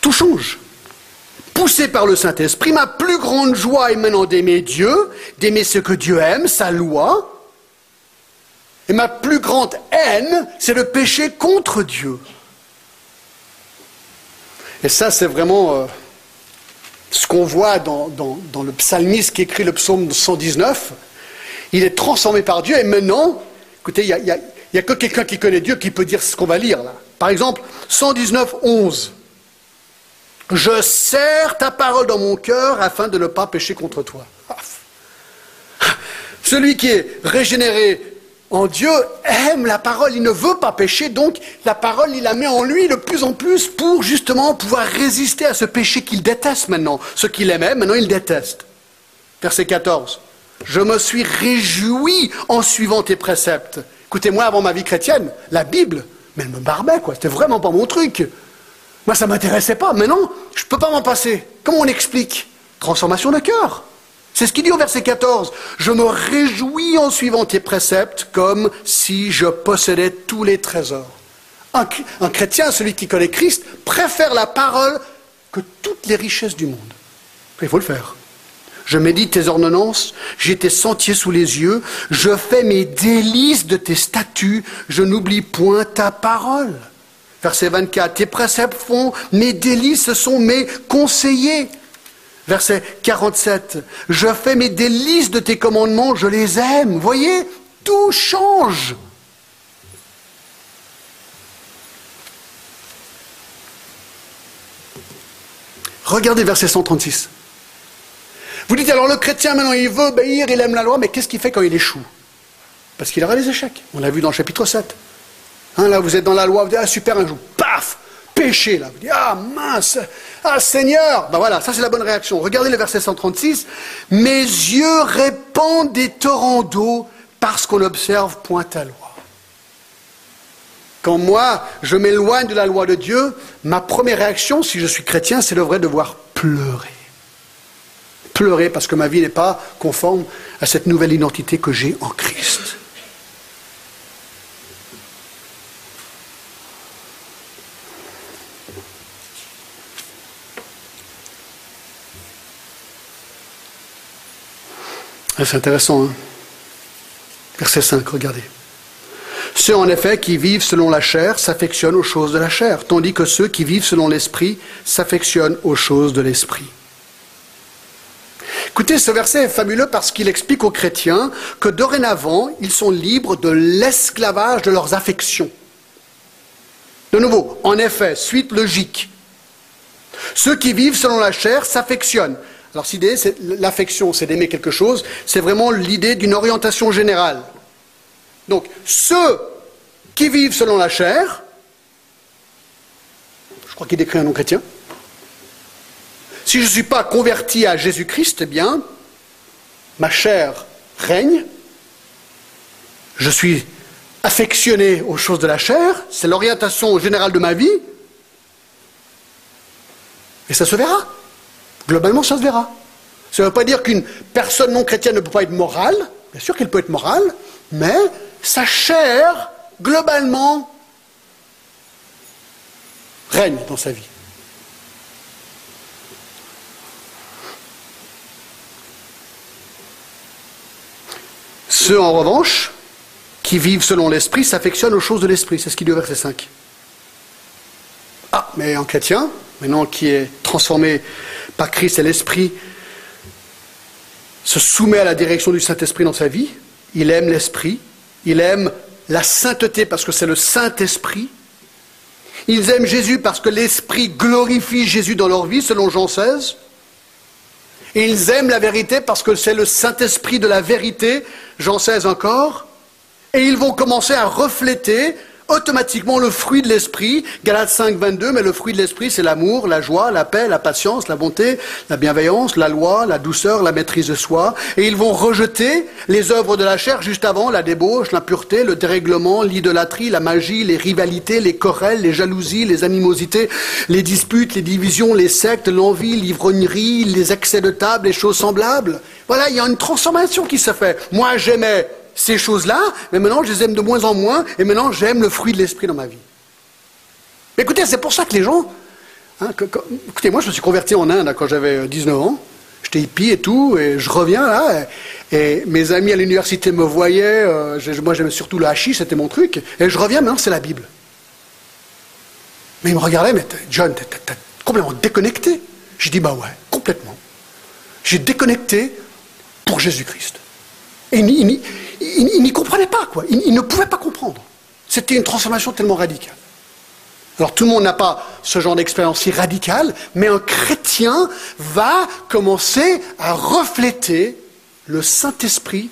tout change. Poussé par le Saint-Esprit, ma plus grande joie est maintenant d'aimer Dieu, d'aimer ce que Dieu aime, sa loi. Et ma plus grande haine, c'est le péché contre Dieu. Et ça, c'est vraiment euh, ce qu'on voit dans, le psalmiste qui écrit le psaume 119. Il est transformé par Dieu et maintenant, écoutez, il n'y a, que quelqu'un qui connaît Dieu qui peut dire ce qu'on va lire là. Par exemple, 119, 11. Je serre ta parole dans mon cœur afin de ne pas pécher contre toi. Celui qui est régénéré en Dieu aime la parole, il ne veut pas pécher, donc la parole, il la met en lui de plus en plus pour justement pouvoir résister à ce péché qu'il déteste maintenant. Ce qu'il aimait, maintenant il déteste. Verset 14. Je me suis réjoui en suivant tes préceptes. Écoutez-moi, avant ma vie chrétienne, la Bible, mais elle me barbait, quoi. C'était vraiment pas mon truc. Moi, ça m'intéressait pas. Maintenant, je peux pas m'en passer. Comment on explique? Transformation de cœur. C'est ce qu'il dit au verset 14. Je me réjouis en suivant tes préceptes comme si je possédais tous les trésors. Un, chrétien, celui qui connaît Christ, préfère la parole que toutes les richesses du monde. Il faut le faire. Je médite tes ordonnances, j'ai tes sentiers sous les yeux, je fais mes délices de tes statuts, je n'oublie point ta parole. Verset 24, tes préceptes font mes délices, ce sont mes conseillers. Verset 47. Je fais mes délices de tes commandements, je les aime. Voyez, tout change. Regardez verset 136. Vous dites alors le chrétien maintenant il veut obéir, il aime la loi, mais qu'est-ce qu'il fait quand il échoue? Parce qu'il aura des échecs. On l'a vu dans le chapitre 7. Hein, là vous êtes dans la loi, vous dites ah super un jour, paf péché, là. Vous dites, ah mince, ah Seigneur. Ben voilà, ça c'est la bonne réaction. Regardez le verset 136. Mes yeux répandent des torrents d'eau parce qu'on observe point ta loi. Quand moi, je m'éloigne de la loi de Dieu, ma première réaction, si je suis chrétien, c'est le vrai devoir pleurer. Pleurer parce que ma vie n'est pas conforme à cette nouvelle identité que j'ai en Christ. C'est intéressant. Hein Verset 5, regardez. Ceux en effet qui vivent selon la chair s'affectionnent aux choses de la chair, tandis que ceux qui vivent selon l'esprit s'affectionnent aux choses de l'esprit. Écoutez, ce verset est fabuleux parce qu'il explique aux chrétiens que dorénavant, ils sont libres de l'esclavage de leurs affections. De nouveau, en effet, suite logique. Ceux qui vivent selon la chair s'affectionnent. Alors, l'affection, c'est d'aimer quelque chose, c'est vraiment l'idée d'une orientation générale. Donc, ceux qui vivent selon la chair, je crois qu'il décrit un non-chrétien, si je ne suis pas converti à Jésus-Christ, eh bien, ma chair règne, je suis affectionné aux choses de la chair, c'est l'orientation générale de ma vie, Et ça se verra. Globalement, ça se verra. Ça ne veut pas dire qu'une personne non chrétienne ne peut pas être morale. Bien sûr qu'elle peut être morale, mais sa chair, globalement, règne dans sa vie. Ceux, en revanche, qui vivent selon l'esprit s'affectionnent aux choses de l'esprit. C'est ce qu'il dit au verset 5. Ah, mais un chrétien, maintenant qui est transformé par Christ et l'esprit, se soumet à la direction du Saint-Esprit dans sa vie, il aime l'esprit, il aime la sainteté parce que c'est le Saint-Esprit, ils aiment Jésus parce que l'Esprit glorifie Jésus dans leur vie, selon Jean 16. Et ils aiment la vérité parce que c'est le Saint-Esprit de la vérité, Jean 16 encore. Et ils vont commencer à refléter automatiquement le fruit de l'esprit. Galates 5, 22, mais le fruit de l'esprit, c'est l'amour, la joie, la paix, la patience, la bonté, la bienveillance, la loi, la douceur, la maîtrise de soi. Et ils vont rejeter les œuvres de la chair juste avant, la débauche, l'impureté, le dérèglement, l'idolâtrie, la magie, les rivalités, les querelles, les jalousies, les animosités, les disputes, les divisions, les sectes, l'envie, l'ivrognerie, les excès de table, les choses semblables. Voilà, il y a une transformation qui se fait. Moi, j'aimais ces choses-là, mais maintenant je les aime de moins en moins, et maintenant j'aime le fruit de l'esprit dans ma vie. Mais écoutez, c'est pour ça que les gens... Hein, écoutez, moi je me suis converti en Inde quand j'avais 19 ans, j'étais hippie et tout, et je reviens là, et, mes amis à l'université me voyaient, euh, moi j'aimais surtout le hachis, c'était mon truc, et je reviens, maintenant c'est la Bible. Mais ils me regardaient, mais John, t'es complètement déconnecté. J'ai dit, bah ouais, complètement. J'ai déconnecté pour Jésus-Christ. Et il, n'y comprenait pas, quoi. Il, ne pouvait pas comprendre. C'était une transformation tellement radicale. Alors tout le monde n'a pas ce genre d'expérience si radicale, mais un chrétien va commencer à refléter le Saint-Esprit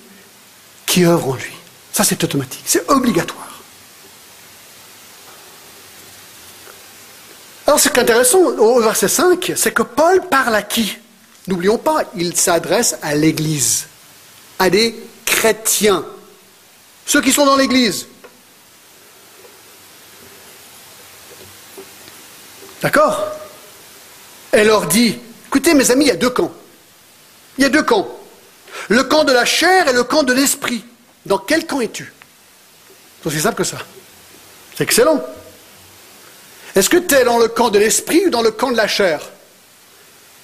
qui œuvre en lui. Ça c'est automatique, c'est obligatoire. Alors ce qui est intéressant au verset 5, c'est que Paul parle à qui? N'oublions pas, il s'adresse à l'Église, à des chrétiens, ceux qui sont dans l'Église. D'accord? Elle leur dit, écoutez mes amis, il y a deux camps. Il y a deux camps. Le camp de la chair et le camp de l'esprit. Dans quel camp es-tu? C'est aussi simple que ça. C'est excellent. Est-ce que tu es dans le camp de l'esprit ou dans le camp de la chair?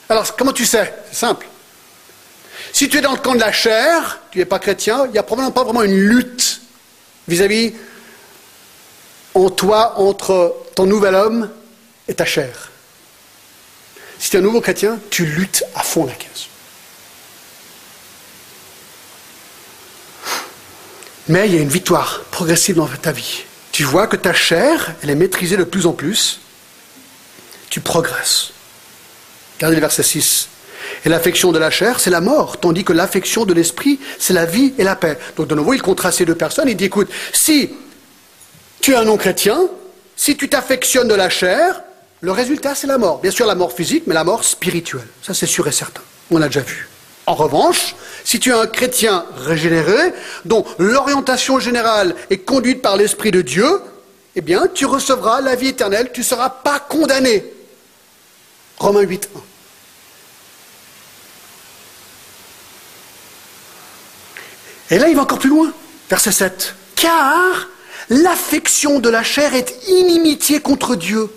Alors, comment tu sais? C'est simple. Si tu es dans le camp de la chair, tu n'es pas chrétien, il n'y a probablement pas vraiment une lutte vis-à-vis en toi entre ton nouvel homme et ta chair. Si tu es un nouveau chrétien, tu luttes à fond la caisse. Mais il y a une victoire progressive dans ta vie. Tu vois que ta chair, elle est maîtrisée de plus en plus. Tu progresses. Regardez le verset 6. Et l'affection de la chair, c'est la mort, tandis que l'affection de l'esprit, c'est la vie et la paix. Donc de nouveau, il contraste ces deux personnes. Il dit, écoute, si tu es un non-chrétien, si tu t'affectionnes de la chair, le résultat, c'est la mort. Bien sûr, la mort physique, mais la mort spirituelle. Ça, c'est sûr et certain. On l'a déjà vu. En revanche, si tu es un chrétien régénéré, dont l'orientation générale est conduite par l'Esprit de Dieu, eh bien, tu recevras la vie éternelle, tu ne seras pas condamné. Romains 8, 1. Et là, il va encore plus loin, verset 7. Car l'affection de la chair est inimitié contre Dieu,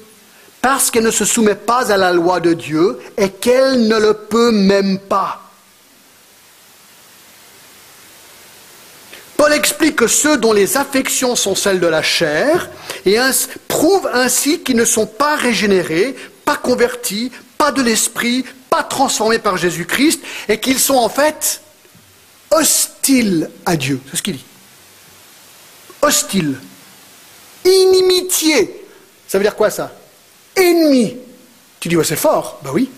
parce qu'elle ne se soumet pas à la loi de Dieu et qu'elle ne le peut même pas. Paul explique que ceux dont les affections sont celles de la chair et prouve ainsi qu'ils ne sont pas régénérés, pas convertis, pas de l'esprit, pas transformés par Jésus-Christ et qu'ils sont en fait hostile à Dieu. C'est ce qu'il dit. Hostile. Inimitié. Ça veut dire quoi ça? Ennemi. Tu dis, ouais, c'est fort. Ben oui.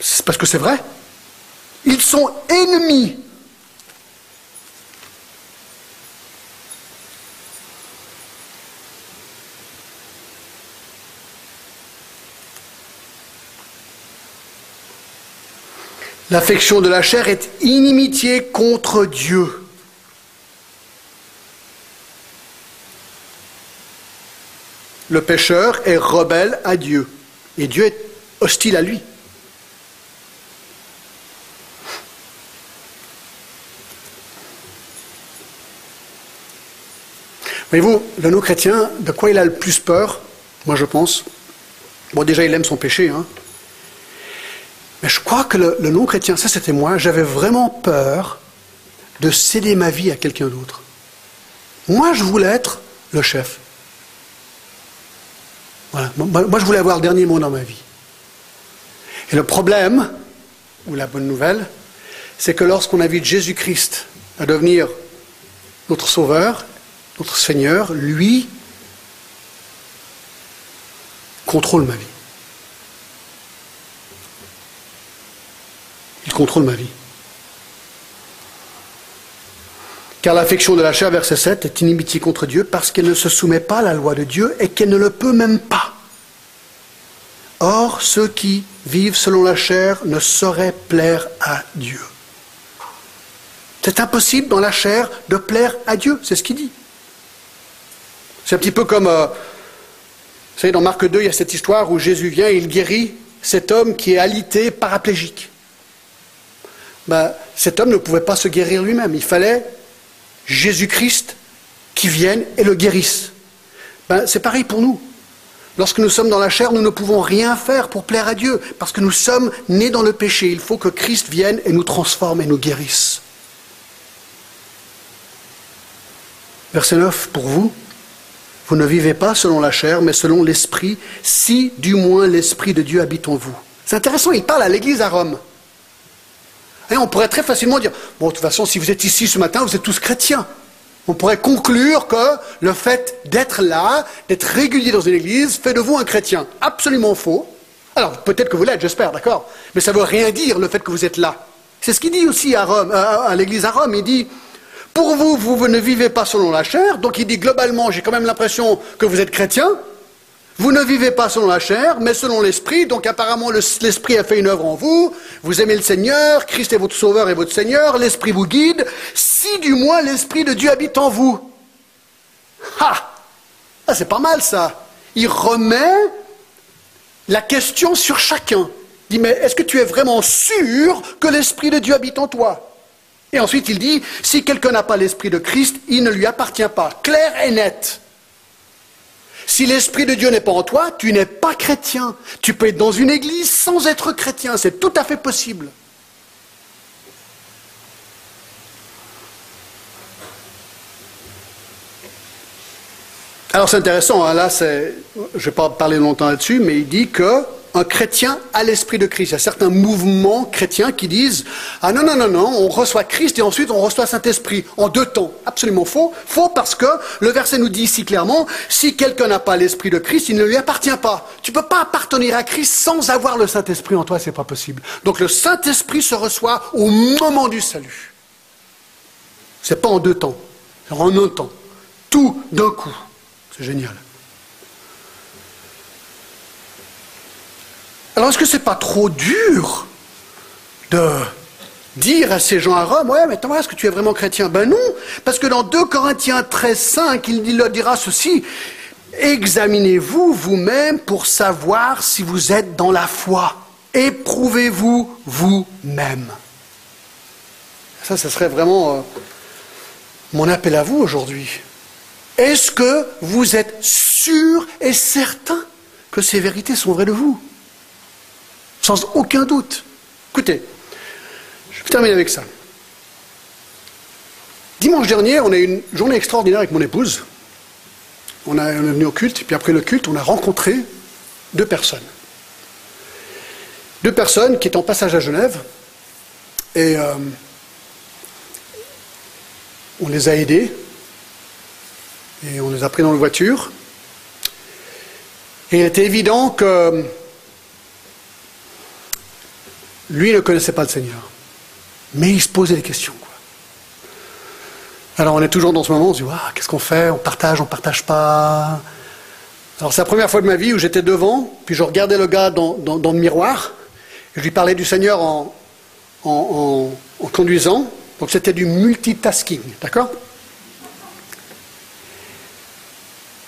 C'est parce que c'est vrai. Ils sont ennemis L'affection de la chair est inimitié contre Dieu. Le pécheur est rebelle à Dieu. Et Dieu est hostile à lui. Voyez-vous, le non-chrétien, de quoi il a le plus peur, moi je pense Bon, déjà, il aime son péché, hein. Mais je crois que le, non-chrétien, ça c'était moi, j'avais vraiment peur de céder ma vie à quelqu'un d'autre. Moi, je voulais être le chef. Voilà. Moi, je voulais avoir le dernier mot dans ma vie. Et le problème, ou la bonne nouvelle, c'est que lorsqu'on invite Jésus-Christ à devenir notre sauveur, notre Seigneur, lui, contrôle ma vie. Il contrôle ma vie. Car l'affection de la chair, verset 7, est inimitié contre Dieu parce qu'elle ne se soumet pas à la loi de Dieu et qu'elle ne le peut même pas. Or, ceux qui vivent selon la chair ne sauraient plaire à Dieu. C'est impossible dans la chair de plaire à Dieu, c'est ce qu'il dit. C'est un petit peu comme, euh, vous savez, dans Marc 2, il y a cette histoire où Jésus vient et il guérit cet homme qui est alité paraplégique. Ben, cet homme ne pouvait pas se guérir lui-même. Il fallait Jésus-Christ qui vienne et le guérisse. Ben, c'est pareil pour nous. Lorsque nous sommes dans la chair, nous ne pouvons rien faire pour plaire à Dieu, parce que nous sommes nés dans le péché. Il faut que Christ vienne et nous transforme et nous guérisse. Verset 9, pour vous, vous ne vivez pas selon la chair, mais selon l'esprit, si du moins l'esprit de Dieu habite en vous. C'est intéressant, il parle à l'église à Rome. Et on pourrait très facilement dire, bon, de toute façon, si vous êtes ici ce matin, vous êtes tous chrétiens. On pourrait conclure que le fait d'être là, d'être régulier dans une église, fait de vous un chrétien. Absolument faux. Alors, peut-être que vous l'êtes, j'espère, d'accord Mais ça ne veut rien dire, le fait que vous êtes là. C'est ce qu'il dit aussi à Rome, à l'église à Rome. Il dit, pour vous, vous ne vivez pas selon la chair, donc il dit globalement, j'ai quand même l'impression que vous êtes chrétien. Vous ne vivez pas selon la chair, mais selon l'esprit, donc apparemment l'esprit a fait une œuvre en vous, vous aimez le Seigneur, Christ est votre sauveur et votre Seigneur, l'esprit vous guide, si du moins l'esprit de Dieu habite en vous. Ah, ah C'est pas mal ça. Il remet la question sur chacun. Il dit, mais est-ce que tu es vraiment sûr que l'esprit de Dieu habite en toi? Et ensuite, il dit, si quelqu'un n'a pas l'Esprit de Christ, il ne lui appartient pas. Clair et net. Si l'Esprit de Dieu n'est pas en toi, tu n'es pas chrétien. Tu peux être dans une église sans être chrétien. C'est tout à fait possible. Alors c'est intéressant, hein. là, je ne vais pas parler longtemps là-dessus, mais il dit que un chrétien à l'esprit de Christ. Il y a certains mouvements chrétiens qui disent Ah non, non, non, non, on reçoit Christ et ensuite on reçoit Saint-Esprit en deux temps. Absolument faux. Faux parce que le verset nous dit ici clairement Si quelqu'un n'a pas l'esprit de Christ, il ne lui appartient pas. Tu ne peux pas appartenir à Christ sans avoir le Saint-Esprit en toi, c'est pas possible. Donc le Saint-Esprit se reçoit au moment du salut. C'est pas en deux temps, c'est en un temps. Tout d'un coup. C'est génial. Alors est-ce que c'est pas trop dur de dire à ces gens à Rome, ouais, mais Thomas, est-ce que tu es vraiment chrétien? Ben non, parce que dans 2 Corinthiens 13, 5, il leur dira ceci, examinez-vous vous-même pour savoir si vous êtes dans la foi. Éprouvez-vous vous-même. Ça, ce serait vraiment euh, mon appel à vous aujourd'hui. Est-ce que vous êtes sûr et certain que ces vérités sont vraies de vous? Sans aucun doute. Écoutez, je vais terminer avec ça. Dimanche dernier, on a eu une journée extraordinaire avec mon épouse. On, est venu au culte, puis après le culte, on a rencontré deux personnes. Deux personnes qui étaient en passage à Genève, et euh, on les a aidés, et on les a pris dans la voiture. Et il était évident que lui ne connaissait pas le Seigneur. Mais il se posait des questions. Alors on est toujours dans ce moment, on se dit, qu'est-ce qu'on fait? On partage, on ne partage pas Alors c'est la première fois de ma vie où j'étais devant, puis je regardais le gars dans, le miroir, et je lui parlais du Seigneur en, en conduisant. Donc c'était du multitasking, d'accord?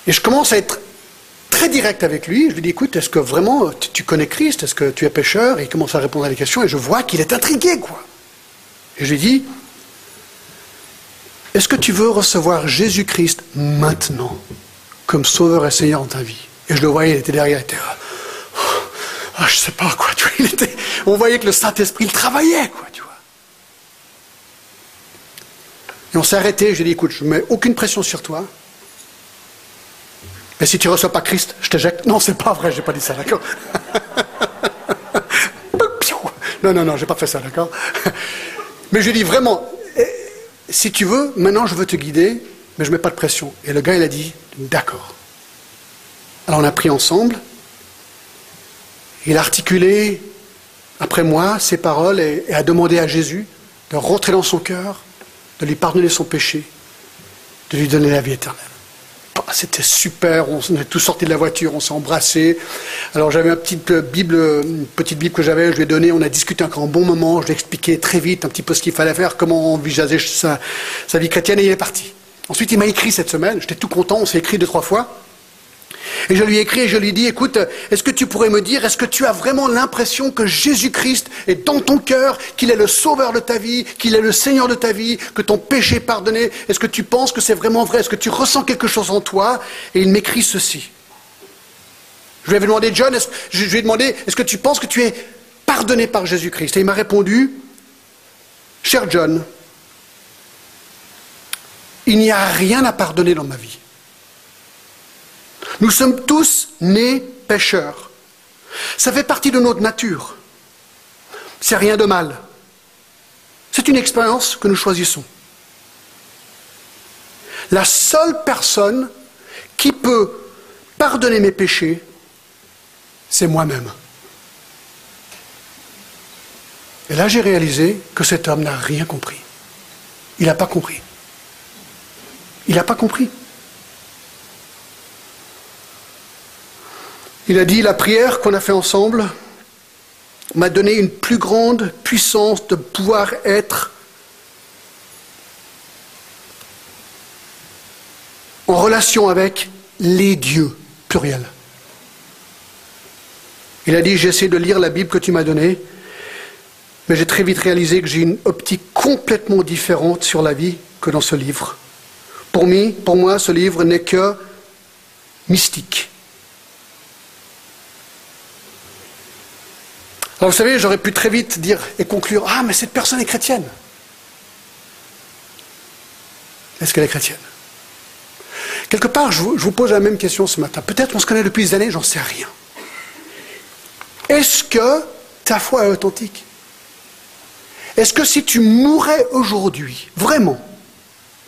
Et je commence à être très direct avec lui. Je lui dis, écoute, est-ce que vraiment tu connais Christ? Est-ce que tu es pécheur? Et il commence à répondre à des questions et je vois qu'il est intrigué, quoi. Et je lui dis, est-ce que tu veux recevoir Jésus-Christ maintenant comme sauveur et seigneur dans ta vie? Et je le voyais, il était derrière, il était, oh, oh, je sais pas quoi, tu vois, on voyait que le Saint-Esprit, il travaillait, quoi, tu vois. Et on s'est arrêté, je lui ai dit, écoute, je mets aucune pression sur toi. Mais si tu ne reçois pas Christ, je t'éjecte. Non, c'est pas vrai, j'ai pas dit ça, d'accord Non, non, non, j'ai pas fait ça, d'accord Mais je lui ai dit vraiment, si tu veux, maintenant je veux te guider, mais je ne mets pas de pression. Et le gars, il a dit, d'accord. Alors on a pris ensemble, il a articulé après moi ses paroles et, a demandé à Jésus de rentrer dans son cœur, de lui pardonner son péché, de lui donner la vie éternelle. Ah, c'était super, on est tous sortis de la voiture, on s'est embrassés. Alors j'avais une petite Bible, une petite Bible que j'avais, je lui ai donné, on a discuté encore un bon moment, je lui ai expliqué très vite un petit peu ce qu'il fallait faire, comment envisager sa, sa vie chrétienne, et il est parti. Ensuite, il m'a écrit cette semaine, j'étais tout content, on s'est écrit deux, trois fois. Et je lui ai écrit et je lui dit, écoute, est-ce que tu pourrais me dire, est-ce que tu as vraiment l'impression que Jésus-Christ est dans ton cœur, qu'il est le sauveur de ta vie, qu'il est le Seigneur de ta vie, que ton péché est pardonné? Est-ce que tu penses que c'est vraiment vrai? Est-ce que tu ressens quelque chose en toi? Et il m'écrit ceci. Je lui avais demandé, John, je lui ai demandé, est-ce que tu penses que tu es pardonné par Jésus-Christ? Et il m'a répondu, cher John, il n'y a rien à pardonner dans ma vie. Nous sommes tous nés pécheurs. Ça fait partie de notre nature. C'est rien de mal. C'est une expérience que nous choisissons. La seule personne qui peut pardonner mes péchés, c'est moi-même. Et là, j'ai réalisé que cet homme n'a rien compris. Il n'a pas compris. Il n'a pas compris. Il a dit, la prière qu'on a fait ensemble m'a donné une plus grande puissance de pouvoir être en relation avec les dieux, pluriel. Il a dit, j'ai essayé de lire la Bible que tu m'as donnée, mais j'ai très vite réalisé que j'ai une optique complètement différente sur la vie que dans ce livre. Pour moi ce livre n'est que mystique. Alors vous savez, j'aurais pu très vite dire et conclure, ah mais cette personne est chrétienne. Est-ce qu'elle est chrétienne? Quelque part, je vous, pose la même question ce matin. Peut-être qu'on se connaît depuis des années, j'en sais rien. Est-ce que ta foi est authentique? Est-ce que si tu mourais aujourd'hui, vraiment,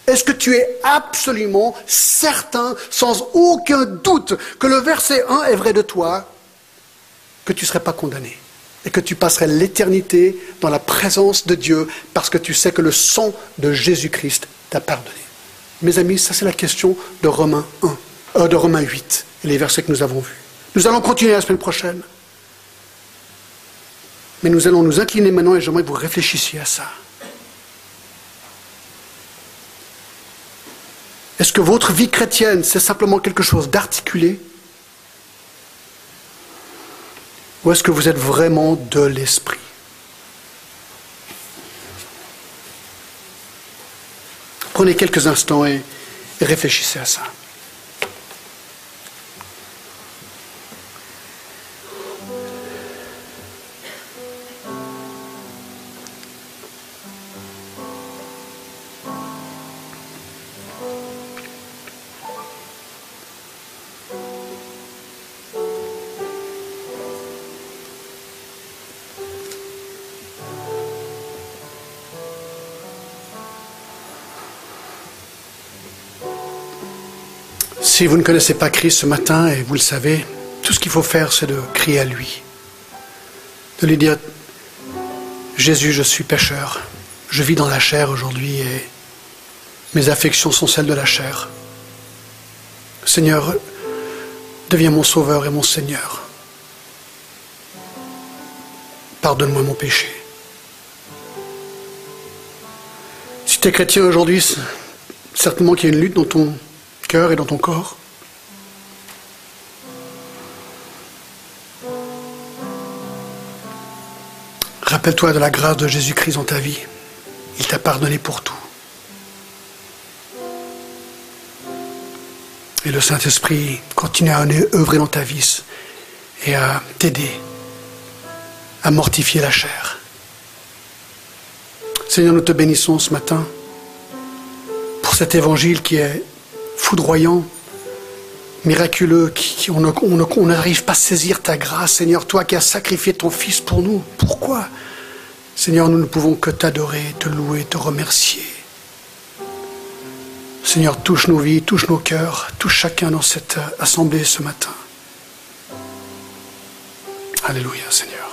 est-ce que tu es absolument certain, sans aucun doute, que le verset 1 est vrai de toi, que tu ne serais pas condamné? Et que tu passerais l'éternité dans la présence de Dieu parce que tu sais que le sang de Jésus-Christ t'a pardonné. Mes amis, ça c'est la question de Romains 1, euh, de Romains 8, et les versets que nous avons vus. Nous allons continuer la semaine prochaine. Mais nous allons nous incliner maintenant et j'aimerais que vous réfléchissiez à ça. Est-ce que votre vie chrétienne, c'est simplement quelque chose d'articulé Ou est-ce que vous êtes vraiment de l'esprit? Prenez quelques instants et réfléchissez à ça. Si vous ne connaissez pas Christ ce matin, et vous le savez, tout ce qu'il faut faire, c'est de crier à lui. De lui dire, Jésus, je suis pécheur. Je vis dans la chair aujourd'hui et mes affections sont celles de la chair. Seigneur, deviens mon sauveur et mon Seigneur. Pardonne-moi mon péché. Si tu es chrétien aujourd'hui, certainement qu'il y a une lutte dans ton cœur et dans ton corps. Rappelle-toi de la grâce de Jésus-Christ dans ta vie. Il t'a pardonné pour tout. Et le Saint-Esprit continue à œuvrer dans ta vie et à t'aider à mortifier la chair. Seigneur, nous te bénissons ce matin pour cet évangile qui est foudroyant, miraculeux, qui, on n'arrive pas à saisir ta grâce, Seigneur, toi qui as sacrifié ton Fils pour nous. Pourquoi? Seigneur, nous ne pouvons que t'adorer, te louer, te remercier. Seigneur, touche nos vies, touche nos cœurs, touche chacun dans cette assemblée ce matin. Alléluia, Seigneur.